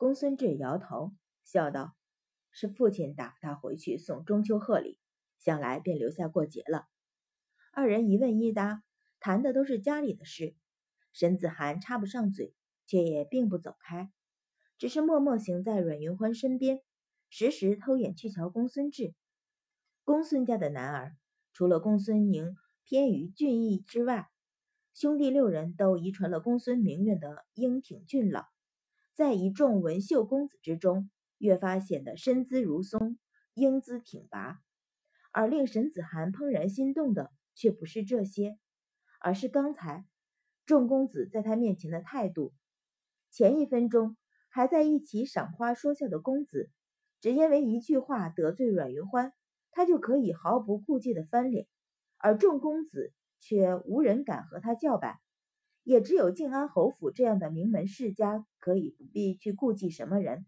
公孙志摇头，笑道：“是父亲打发他回去送中秋贺礼，想来便留下过节了。”二人一问一答，谈的都是家里的事。沈子涵插不上嘴，却也并不走开，只是默默行在阮云欢身边，时时偷眼去瞧公孙志。公孙家的男儿，除了公孙宁偏于俊逸之外，兄弟六人都遗传了公孙明月的英挺俊朗，在一众文秀公子之中，越发显得身姿如松，英姿挺拔。而令沈子涵怦然心动的，却不是这些，而是刚才众公子在他面前的态度。前一分钟还在一起赏花说笑的公子，只因为一句话得罪阮云欢。他就可以毫不顾忌的翻脸，而众公子却无人敢和他叫板，也只有靖安侯府这样的名门世家，可以不必去顾忌什么人，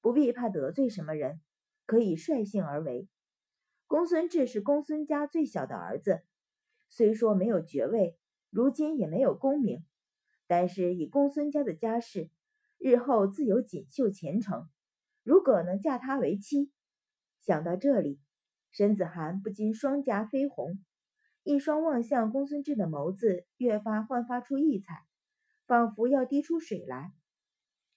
不必怕得罪什么人，可以率性而为。公孙志是公孙家最小的儿子，虽说没有爵位，如今也没有功名，但是以公孙家的家世，日后自有锦绣前程。如果能嫁他为妻，想到这里。沈子涵不禁双颊绯红，一双望向公孙志的眸子越发焕发出异彩，仿佛要滴出水来。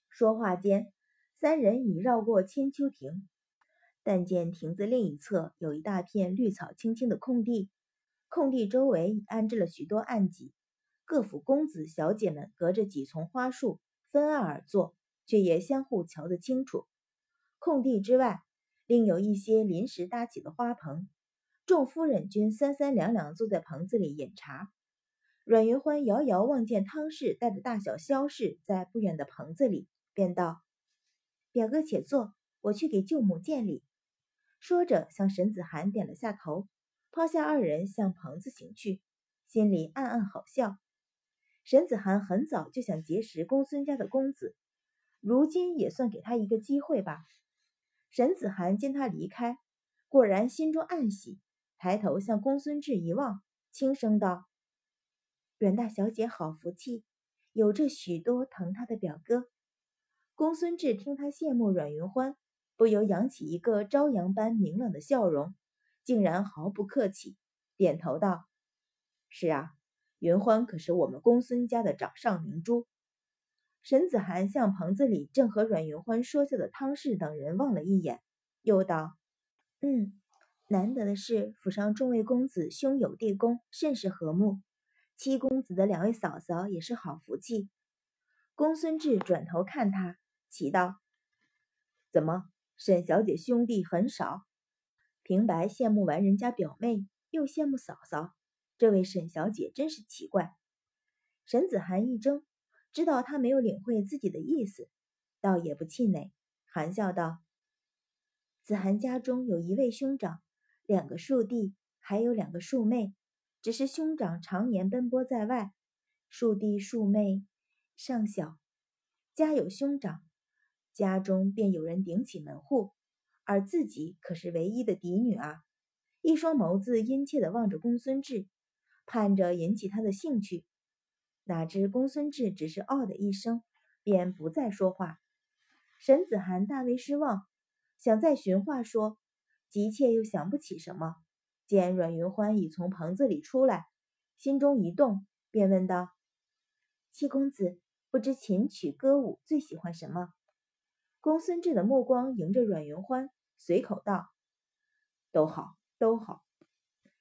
说话间，三人已绕过千秋亭，但见亭子另一侧有一大片绿草青青的空地，空地周围已安置了许多案几，各府公子小姐们隔着几丛花树分案而坐，却也相互瞧得清楚。空地之外。另有一些临时搭起的花棚，众夫人均三三两两坐在棚子里饮茶。阮云欢遥遥望见汤氏带着大小萧氏在不远的棚子里，便道：“表哥且坐，我去给舅母见礼。”说着向沈子涵点了下头，抛下二人向棚子行去，心里暗暗好笑。沈子涵很早就想结识公孙家的公子，如今也算给他一个机会吧。沈子涵见他离开，果然心中暗喜，抬头向公孙志一望，轻声道：“阮大小姐好福气，有这许多疼她的表哥。”公孙志听他羡慕阮云欢，不由扬起一个朝阳般明朗的笑容，竟然毫不客气，点头道：“是啊，云欢可是我们公孙家的掌上明珠。”沈子涵向棚子里正和阮云欢说笑的汤氏等人望了一眼，又道：“嗯，难得的是府上众位公子兄友弟恭，甚是和睦。七公子的两位嫂嫂也是好福气。”公孙志转头看他，奇道：“怎么，沈小姐兄弟很少？平白羡慕完人家表妹，又羡慕嫂嫂，这位沈小姐真是奇怪。”沈子涵一怔。知道他没有领会自己的意思，倒也不气馁，含笑道：“子涵家中有一位兄长，两个庶弟，还有两个庶妹。只是兄长常年奔波在外，庶弟庶妹尚小，家有兄长，家中便有人顶起门户，而自己可是唯一的嫡女啊！”一双眸子殷切地望着公孙志，盼着引起他的兴趣。哪知公孙志只是哦的一声，便不再说话。沈子涵大为失望，想再寻话说，急切又想不起什么。见阮云欢已从棚子里出来，心中一动，便问道：“七公子，不知琴曲歌舞最喜欢什么？”公孙志的目光迎着阮云欢，随口道：“都好，都好。”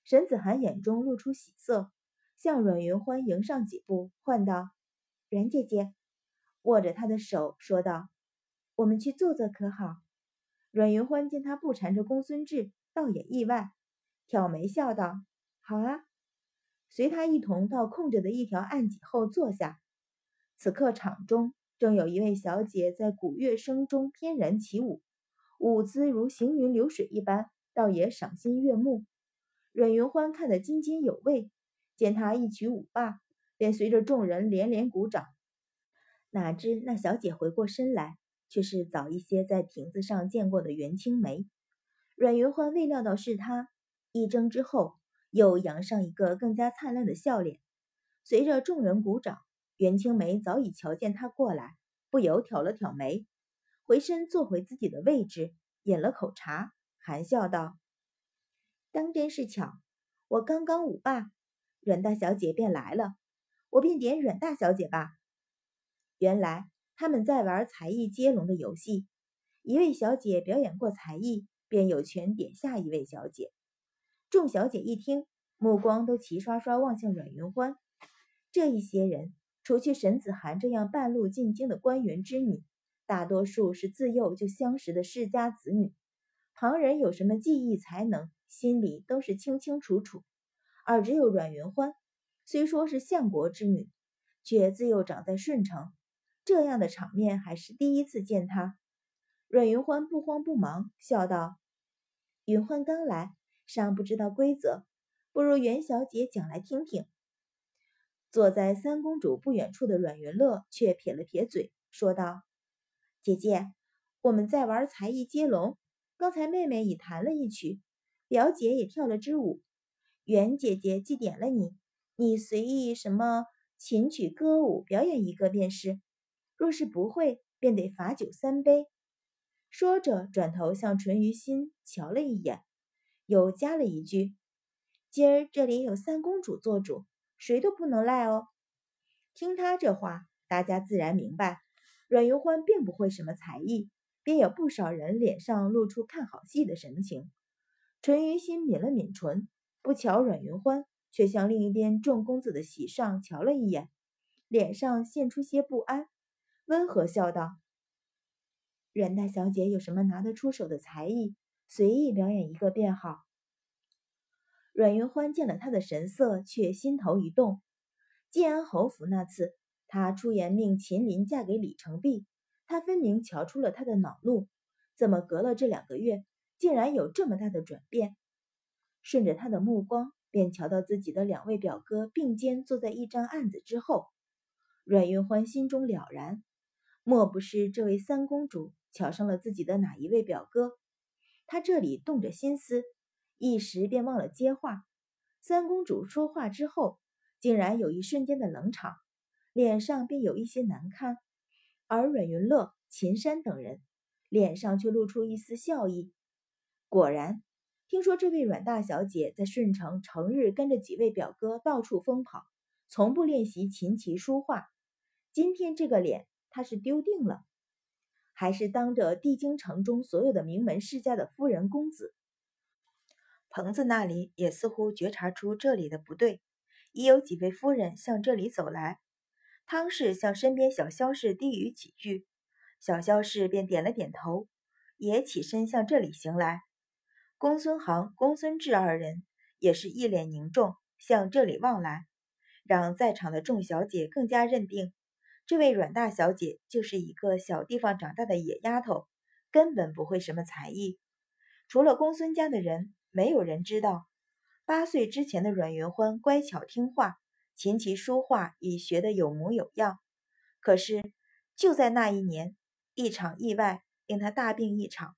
沈子涵眼中露出喜色。向阮云欢迎上几步，唤道：“阮姐姐。”握着她的手说道：“我们去坐坐可好？”阮云欢见他不缠着公孙志，倒也意外，挑眉笑道：“好啊。”随他一同到空着的一条案几后坐下。此刻场中正有一位小姐在鼓乐声中翩然起舞，舞姿如行云流水一般，倒也赏心悦目。阮云欢看得津津有味。见他一曲舞罢，便随着众人连连鼓掌。哪知那小姐回过身来，却是早一些在亭子上见过的袁青梅。阮云欢未料到是她，一怔之后，又扬上一个更加灿烂的笑脸。随着众人鼓掌，袁青梅早已瞧见他过来，不由挑了挑眉，回身坐回自己的位置，饮了口茶，含笑道：“当真是巧，我刚刚舞罢，阮大小姐便来了，我便点阮大小姐吧。”原来他们在玩才艺接龙的游戏，一位小姐表演过才艺，便有权点下一位小姐。众小姐一听，目光都齐刷刷望向阮云欢。这一些人，除去沈子涵这样半路进京的官员之女，大多数是自幼就相识的世家子女。旁人有什么技艺才能，心里都是清清楚楚。而只有阮云欢，虽说是相国之女，却自幼长在顺城。这样的场面还是第一次见他。阮云欢不慌不忙，笑道：“云欢刚来，尚不知道规则，不如袁小姐讲来听听。”坐在三公主不远处的阮云乐却撇了撇嘴，说道：“姐姐，我们在玩才艺接龙。刚才妹妹已弹了一曲，表姐也跳了支舞。袁姐姐既点了你，你随意什么琴曲歌舞表演一个便是。”若是不会，便得罚酒三杯。说着，转头向淳于心瞧了一眼，又加了一句：“今儿这里有三公主做主，谁都不能赖哦。”听他这话，大家自然明白，阮云欢并不会什么才艺，便有不少人脸上露出看好戏的神情。淳于心抿了抿唇，不瞧阮云欢，却向另一边众公子的席上瞧了一眼，脸上现出些不安。温和笑道：“阮大小姐有什么拿得出手的才艺，随意表演一个便好。”阮云欢见了他的神色，却心头一动。建安侯府那次，他出言命秦林嫁给李成璧，他分明瞧出了他的恼怒。怎么隔了这两个月，竟然有这么大的转变？顺着他的目光，便瞧到自己的两位表哥并肩坐在一张案子之后。阮云欢心中了然。莫不是这位三公主瞧上了自己的哪一位表哥？他这里动着心思，一时便忘了接话。三公主说话之后，竟然有一瞬间的冷场，脸上便有一些难堪。而阮云乐、秦山等人脸上却露出一丝笑意。果然，听说这位阮大小姐在顺城成日跟着几位表哥到处疯跑，从不练习琴棋书画。今天这个脸。他是丢定了，还是当着帝京城中所有的名门世家的夫人公子？棚子那里也似乎觉察出这里的不对，已有几位夫人向这里走来。汤氏向身边小萧氏低语几句，小萧氏便点了点头，也起身向这里行来。公孙航、公孙志二人也是一脸凝重，向这里望来，让在场的众小姐更加认定。这位阮大小姐就是一个小地方长大的野丫头，根本不会什么才艺。除了公孙家的人，没有人知道八岁之前的阮云欢乖巧听话，琴棋书画已学得有模有样。可是就在那一年，一场意外令她大病一场，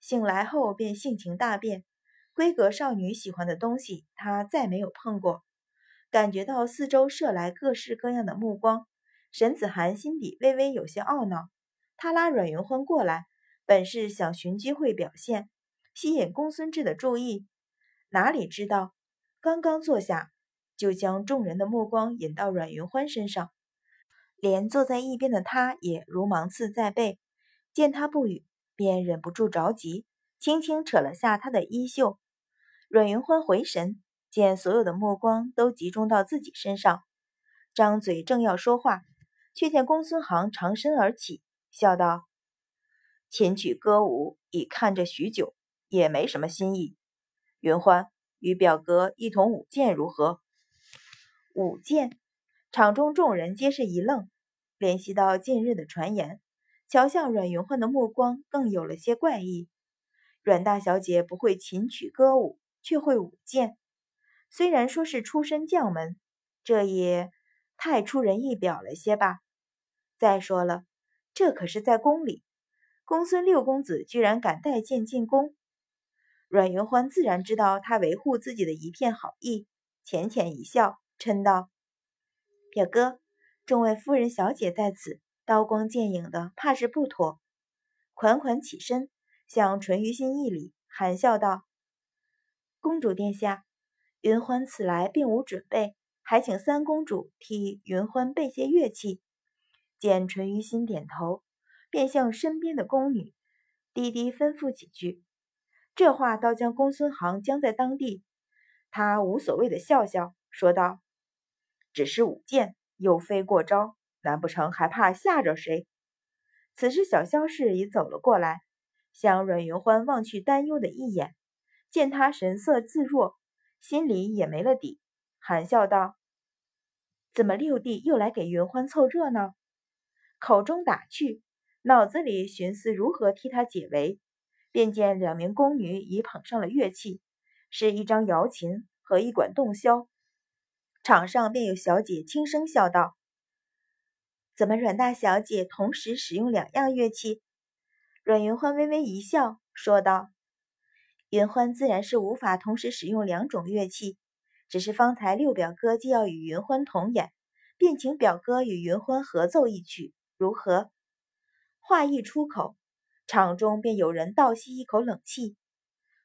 醒来后便性情大变，闺阁少女喜欢的东西，她再没有碰过。感觉到四周射来各式各样的目光。沈子涵心底微微有些懊恼，他拉阮云欢过来，本是想寻机会表现，吸引公孙志的注意，哪里知道刚刚坐下，就将众人的目光引到阮云欢身上，连坐在一边的他也如芒刺在背，见他不语，便忍不住着急，轻轻扯了下他的衣袖。阮云欢回神，见所有的目光都集中到自己身上，张嘴正要说话。却见公孙行长身而起，笑道：“琴曲歌舞已看着许久，也没什么新意。云欢与表哥一同舞剑如何？”舞剑，场中众人皆是一愣，联系到近日的传言，瞧向阮云欢的目光更有了些怪异。阮大小姐不会琴曲歌舞，却会舞剑，虽然说是出身将门，这也……太出人意表了些吧？再说了，这可是在宫里，公孙六公子居然敢带剑进宫。阮云欢自然知道他维护自己的一片好意，浅浅一笑，嗔道：“表哥，众位夫人小姐在此，刀光剑影的，怕是不妥。款款起身，向淳于心一礼，含笑道：“公主殿下，云欢此来并无准备，还请三公主替云欢备些乐器。”见淳于心点头，便向身边的宫女低低吩咐几句。这话倒将公孙行僵在当地。他无所谓的笑笑，说道：“只是舞剑，又非过招，难不成还怕吓着谁？”此时，小萧氏已走了过来，向阮云欢望去担忧的一眼，见他神色自若，心里也没了底，含笑道：“怎么六弟又来给云欢凑热闹？”口中打趣，脑子里寻思如何替他解围，便见两名宫女已捧上了乐器，是一张瑶琴和一管洞箫。场上便有小姐轻声笑道：“怎么阮大小姐同时使用两样乐器？”阮云欢微微一笑，说道：“云欢自然是无法同时使用两种乐器，只是方才六表哥既要与云欢同演，便请表哥与云欢合奏一曲。”如何？话一出口，场中便有人倒吸一口冷气。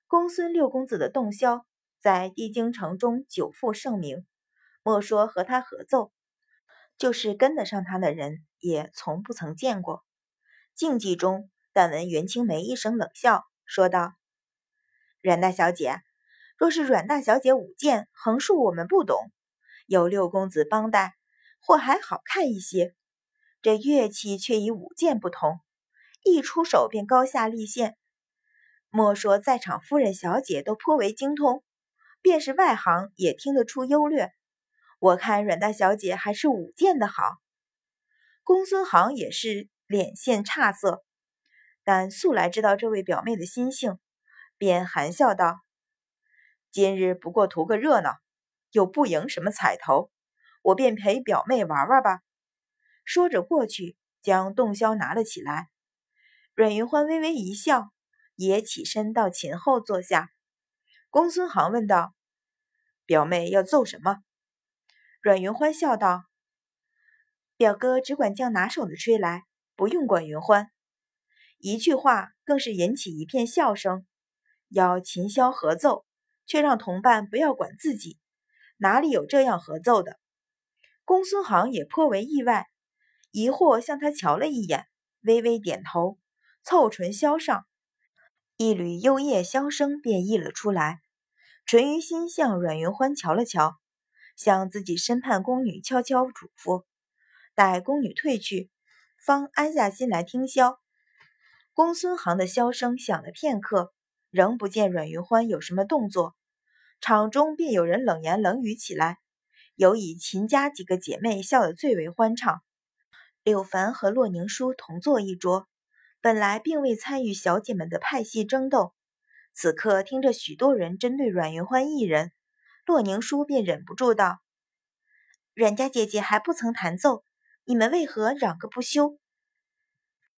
公孙六公子的洞箫在帝京城中久负盛名，莫说和他合奏，就是跟得上他的人也从不曾见过。静寂中，但闻袁青梅一声冷笑，说道：“阮大小姐，若是阮大小姐舞剑横竖我们不懂，有六公子帮带，或还好看一些。”这乐器却与舞剑不同，一出手便高下立现。莫说在场夫人小姐都颇为精通，便是外行也听得出优劣。我看阮大小姐还是舞剑的好。公孙行也是脸现差色，但素来知道这位表妹的心性，便含笑道：“今日不过图个热闹，又不赢什么彩头，我便陪表妹玩玩吧。”说着过去，将洞箫拿了起来。阮云欢微微一笑，也起身到琴后坐下。公孙行问道：“表妹要奏什么？”阮云欢笑道：“表哥只管将拿手的吹来，不用管云欢。”一句话更是引起一片笑声。要琴箫合奏，却让同伴不要管自己，哪里有这样合奏的？公孙航也颇为意外。疑惑向他瞧了一眼，微微点头，凑唇箫上，一缕幽咽箫声便溢了出来。淳于心向阮云欢瞧了瞧，向自己身畔宫女悄悄嘱咐，待宫女退去，方安下心来听箫。公孙航的箫声响了片刻，仍不见阮云欢有什么动作，场中便有人冷言冷语起来，尤以秦家几个姐妹笑得最为欢畅。柳凡和洛宁书同坐一桌，本来并未参与小姐们的派系争斗，此刻听着许多人针对阮云欢一人，洛宁书便忍不住道：“阮家姐姐还不曾弹奏，你们为何嚷个不休？”